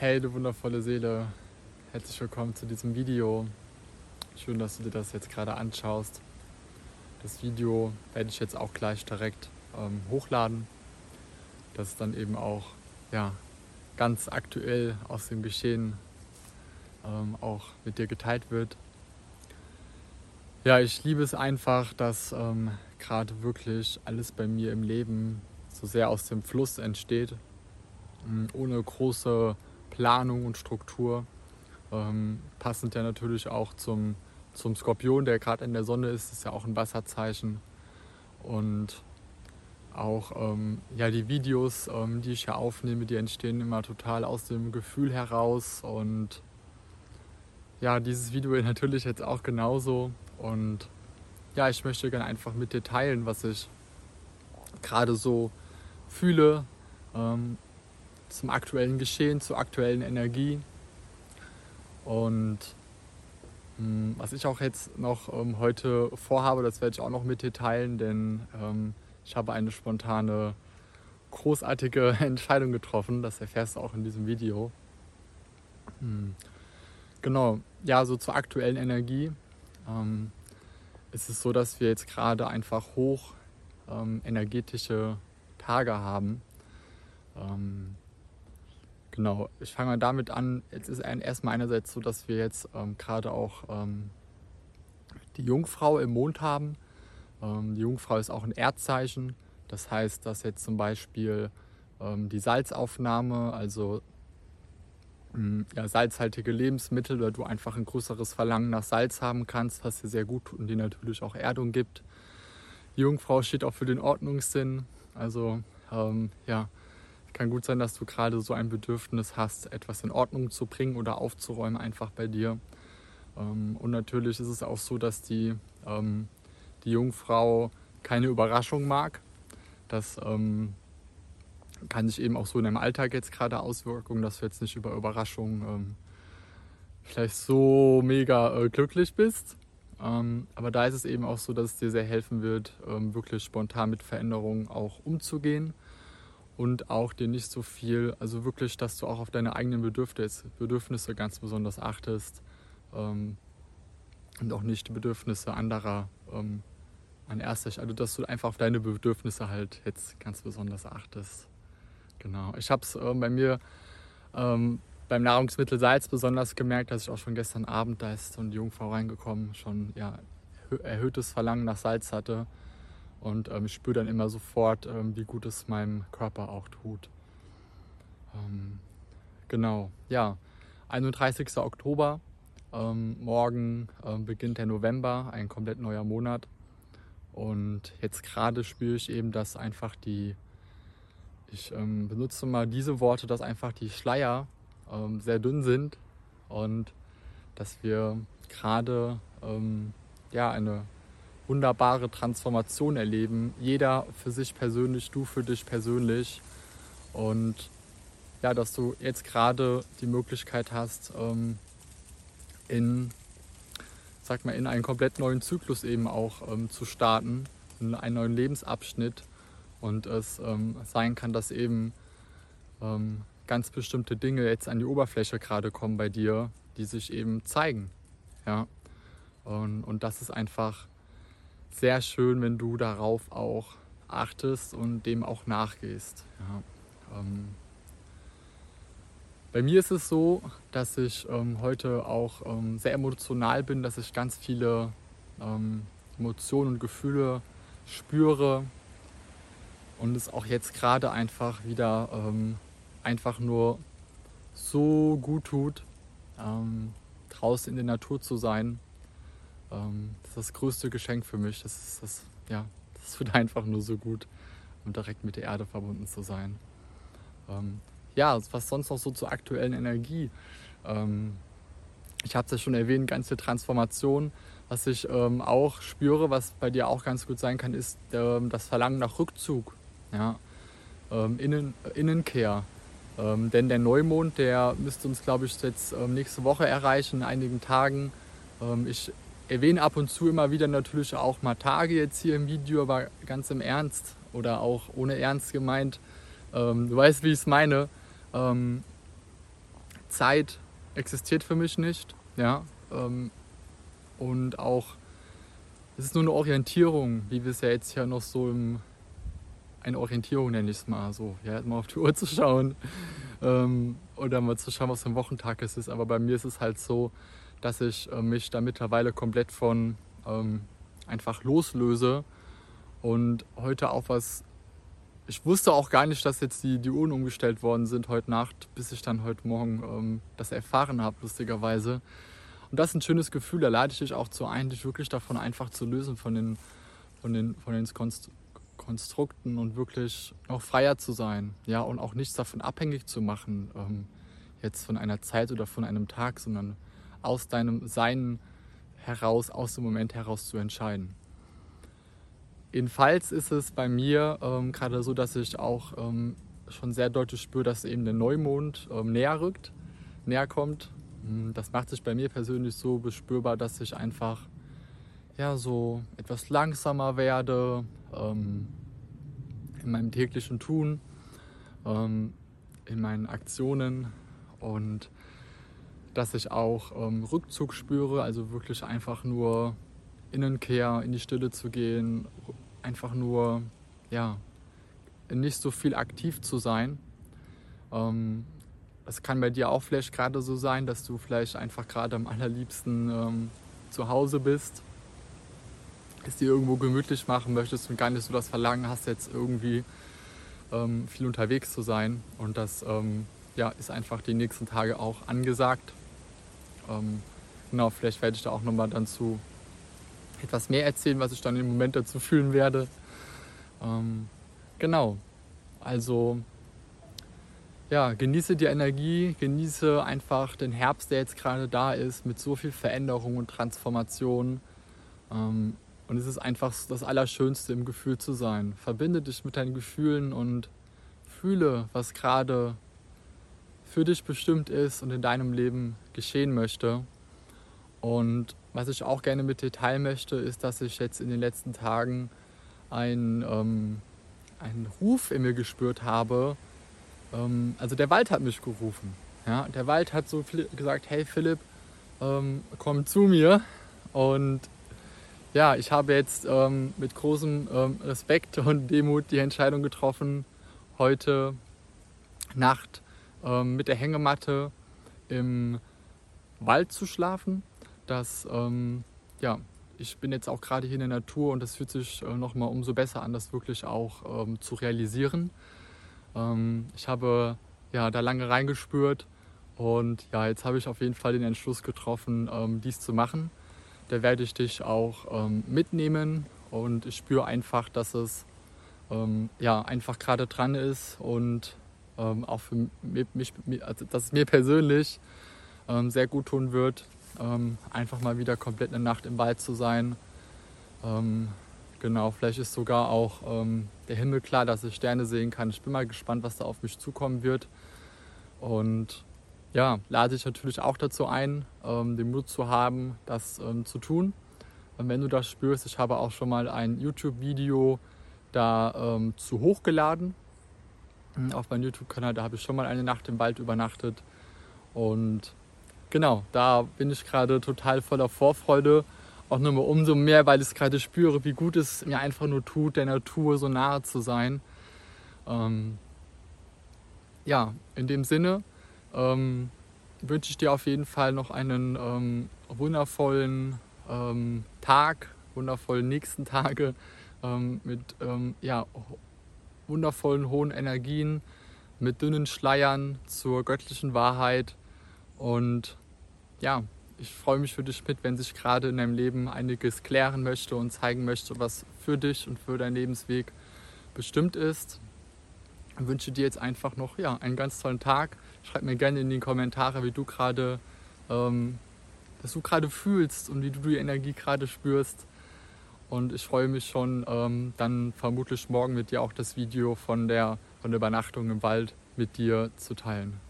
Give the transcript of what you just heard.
Hey, du wundervolle Seele, herzlich willkommen zu diesem Video. Schön, dass du dir das jetzt gerade anschaust. Das Video werde ich jetzt auch gleich direkt ähm, hochladen, dass es dann eben auch ja, ganz aktuell aus dem Geschehen ähm, auch mit dir geteilt wird. Ja, ich liebe es einfach, dass ähm, gerade wirklich alles bei mir im Leben so sehr aus dem Fluss entsteht, ähm, ohne große Planung und Struktur. Ähm, passend ja natürlich auch zum, zum Skorpion, der gerade in der Sonne ist, ist ja auch ein Wasserzeichen. Und auch ähm, ja, die Videos, ähm, die ich ja aufnehme, die entstehen immer total aus dem Gefühl heraus. Und ja, dieses Video natürlich jetzt auch genauso. Und ja, ich möchte gerne einfach mit dir teilen, was ich gerade so fühle ähm, zum aktuellen Geschehen, zur aktuellen Energie. Und ähm, was ich auch jetzt noch ähm, heute vorhabe, das werde ich auch noch mit dir teilen, denn ähm, ich habe eine spontane, großartige Entscheidung getroffen. Das erfährst du auch in diesem Video. Hm. Genau, ja, so zur aktuellen Energie. Ähm, ist es so, dass wir jetzt gerade einfach hoch ähm, energetische Tage haben. Ähm, genau, ich fange mal damit an. Jetzt ist erstmal einerseits so, dass wir jetzt ähm, gerade auch ähm, die Jungfrau im Mond haben. Ähm, die Jungfrau ist auch ein Erdzeichen. Das heißt, dass jetzt zum Beispiel ähm, die Salzaufnahme, also hm, ja, salzhaltige Lebensmittel oder du einfach ein größeres Verlangen nach Salz haben kannst, was dir sehr gut tut und dir natürlich auch Erdung gibt. Die Jungfrau steht auch für den Ordnungssinn. Also ähm, ja, kann gut sein, dass du gerade so ein Bedürfnis hast, etwas in Ordnung zu bringen oder aufzuräumen einfach bei dir. Ähm, und natürlich ist es auch so, dass die, ähm, die Jungfrau keine Überraschung mag. Das ähm, kann sich eben auch so in deinem Alltag jetzt gerade auswirken, dass du jetzt nicht über Überraschungen vielleicht so mega äh, glücklich bist. Ähm, aber da ist es eben auch so, dass es dir sehr helfen wird, ähm, wirklich spontan mit Veränderungen auch umzugehen und auch dir nicht so viel, also wirklich, dass du auch auf deine eigenen Bedürfnisse, Bedürfnisse ganz besonders achtest ähm, und auch nicht die Bedürfnisse anderer ähm, an erster Stelle, also dass du einfach auf deine Bedürfnisse halt jetzt ganz besonders achtest. Genau. Ich habe es äh, bei mir ähm, beim Nahrungsmittel Salz besonders gemerkt, dass ich auch schon gestern Abend, da ist so eine Jungfrau reingekommen, schon ja, erhöhtes Verlangen nach Salz hatte. Und ähm, ich spüre dann immer sofort, ähm, wie gut es meinem Körper auch tut. Ähm, genau, ja. 31. Oktober. Ähm, morgen ähm, beginnt der November, ein komplett neuer Monat. Und jetzt gerade spüre ich eben, dass einfach die ich ähm, benutze mal diese Worte, dass einfach die Schleier sehr dünn sind und dass wir gerade ja, eine wunderbare Transformation erleben. Jeder für sich persönlich, du für dich persönlich. Und ja, dass du jetzt gerade die Möglichkeit hast, ähm, in, sag mal, in einen komplett neuen Zyklus eben auch ähm, zu starten, in einen neuen Lebensabschnitt und es ähm, sein kann, dass eben ähm, ganz bestimmte Dinge jetzt an die Oberfläche gerade kommen bei dir, die sich eben zeigen. Ja? Und, und das ist einfach sehr schön, wenn du darauf auch achtest und dem auch nachgehst. Ja? Ähm, bei mir ist es so, dass ich ähm, heute auch ähm, sehr emotional bin, dass ich ganz viele ähm, Emotionen und Gefühle spüre, und es auch jetzt gerade einfach wieder ähm, einfach nur so gut tut, ähm, draußen in der Natur zu sein. Ähm, das ist das größte Geschenk für mich. Das ist das, ja, das tut einfach nur so gut, um direkt mit der Erde verbunden zu sein. Ähm, ja, was sonst noch so zur aktuellen Energie. Ähm, ich habe es ja schon erwähnt, ganze Transformation. Was ich ähm, auch spüre, was bei dir auch ganz gut sein kann, ist ähm, das Verlangen nach Rückzug. Ja? Ähm, Innen, Innenkehr. Ähm, denn der Neumond, der müsste uns, glaube ich, jetzt nächste Woche erreichen, in einigen Tagen. Ich erwähne ab und zu immer wieder natürlich auch mal Tage jetzt hier im Video, aber ganz im Ernst oder auch ohne Ernst gemeint. Ähm, du weißt, wie ich es meine. Ähm, Zeit existiert für mich nicht. Ja, ähm, und auch, es ist nur eine Orientierung, wie wir es ja jetzt ja noch so im, eine Orientierung nenne ich es mal so, ja, mal auf die Uhr zu schauen ähm, oder mal zu schauen, was für ein Wochentag es ist. Aber bei mir ist es halt so, dass ich äh, mich da mittlerweile komplett von ähm, einfach loslöse und heute auch was. Ich wusste auch gar nicht, dass jetzt die, die Uhren umgestellt worden sind heute Nacht, bis ich dann heute Morgen ähm, das erfahren habe, lustigerweise. Und das ist ein schönes Gefühl, da lade ich dich auch zu ein, dich wirklich davon einfach zu lösen, von den, von den, von den Konst Konstrukten und wirklich auch freier zu sein. Ja, und auch nichts davon abhängig zu machen, ähm, jetzt von einer Zeit oder von einem Tag, sondern aus deinem Sein heraus, aus dem Moment heraus zu entscheiden. Jedenfalls ist es bei mir ähm, gerade so, dass ich auch ähm, schon sehr deutlich spüre, dass eben der Neumond ähm, näher rückt, näher kommt. Hm, das macht sich bei mir persönlich so bespürbar, dass ich einfach ja, so etwas langsamer werde ähm, in meinem täglichen Tun, ähm, in meinen Aktionen und dass ich auch ähm, Rückzug spüre, also wirklich einfach nur Innenkehr, in die Stille zu gehen, einfach nur, ja, nicht so viel aktiv zu sein. Ähm, das kann bei dir auch vielleicht gerade so sein, dass du vielleicht einfach gerade am allerliebsten ähm, zu Hause bist, es dir irgendwo gemütlich machen möchtest und gar nicht so das Verlangen hast, jetzt irgendwie ähm, viel unterwegs zu sein. Und das ähm, ja, ist einfach die nächsten Tage auch angesagt. Ähm, genau, vielleicht werde ich da auch nochmal dann zu etwas mehr erzählen, was ich dann im Moment dazu fühlen werde. Ähm, genau, also ja, genieße die Energie, genieße einfach den Herbst, der jetzt gerade da ist, mit so viel Veränderung und Transformation. Ähm, und es ist einfach das Allerschönste, im Gefühl zu sein. Verbinde dich mit deinen Gefühlen und fühle, was gerade für dich bestimmt ist und in deinem Leben geschehen möchte. Und was ich auch gerne mit dir teilen möchte, ist, dass ich jetzt in den letzten Tagen einen, ähm, einen Ruf in mir gespürt habe. Ähm, also der Wald hat mich gerufen. Ja? Der Wald hat so gesagt, hey Philipp, ähm, komm zu mir. Und ja, ich habe jetzt ähm, mit großem ähm, Respekt und Demut die Entscheidung getroffen, heute Nacht ähm, mit der Hängematte im Wald zu schlafen. Das, ähm, ja, ich bin jetzt auch gerade hier in der Natur und das fühlt sich äh, nochmal umso besser an, das wirklich auch ähm, zu realisieren. Ähm, ich habe ja da lange reingespürt und ja, jetzt habe ich auf jeden Fall den Entschluss getroffen, ähm, dies zu machen. Da werde ich dich auch ähm, mitnehmen und ich spüre einfach, dass es ja einfach gerade dran ist und ähm, auch für mich, also dass es mir persönlich ähm, sehr gut tun wird, ähm, einfach mal wieder komplett eine Nacht im Wald zu sein. Ähm, genau, vielleicht ist sogar auch ähm, der Himmel klar, dass ich Sterne sehen kann. Ich bin mal gespannt, was da auf mich zukommen wird. Und ja, lade ich natürlich auch dazu ein, den Mut zu haben, das zu tun. Und wenn du das spürst, ich habe auch schon mal ein YouTube-Video da ähm, zu hochgeladen auf meinem YouTube-Kanal. Da habe ich schon mal eine Nacht im Wald übernachtet. Und genau, da bin ich gerade total voller Vorfreude. Auch nochmal umso mehr, weil ich es gerade spüre, wie gut es mir einfach nur tut, der Natur so nahe zu sein. Ähm, ja, in dem Sinne ähm, wünsche ich dir auf jeden Fall noch einen ähm, wundervollen ähm, Tag, wundervollen nächsten Tage ähm, mit ähm, ja, wundervollen hohen Energien, mit dünnen Schleiern zur göttlichen Wahrheit. Und ja, ich freue mich für dich mit, wenn sich gerade in deinem Leben einiges klären möchte und zeigen möchte, was für dich und für deinen Lebensweg bestimmt ist. Ich wünsche dir jetzt einfach noch ja, einen ganz tollen Tag. Schreib mir gerne in die Kommentare, wie du gerade, ähm, was du gerade fühlst und wie du die Energie gerade spürst. Und ich freue mich schon, ähm, dann vermutlich morgen mit dir auch das Video von der, von der Übernachtung im Wald mit dir zu teilen.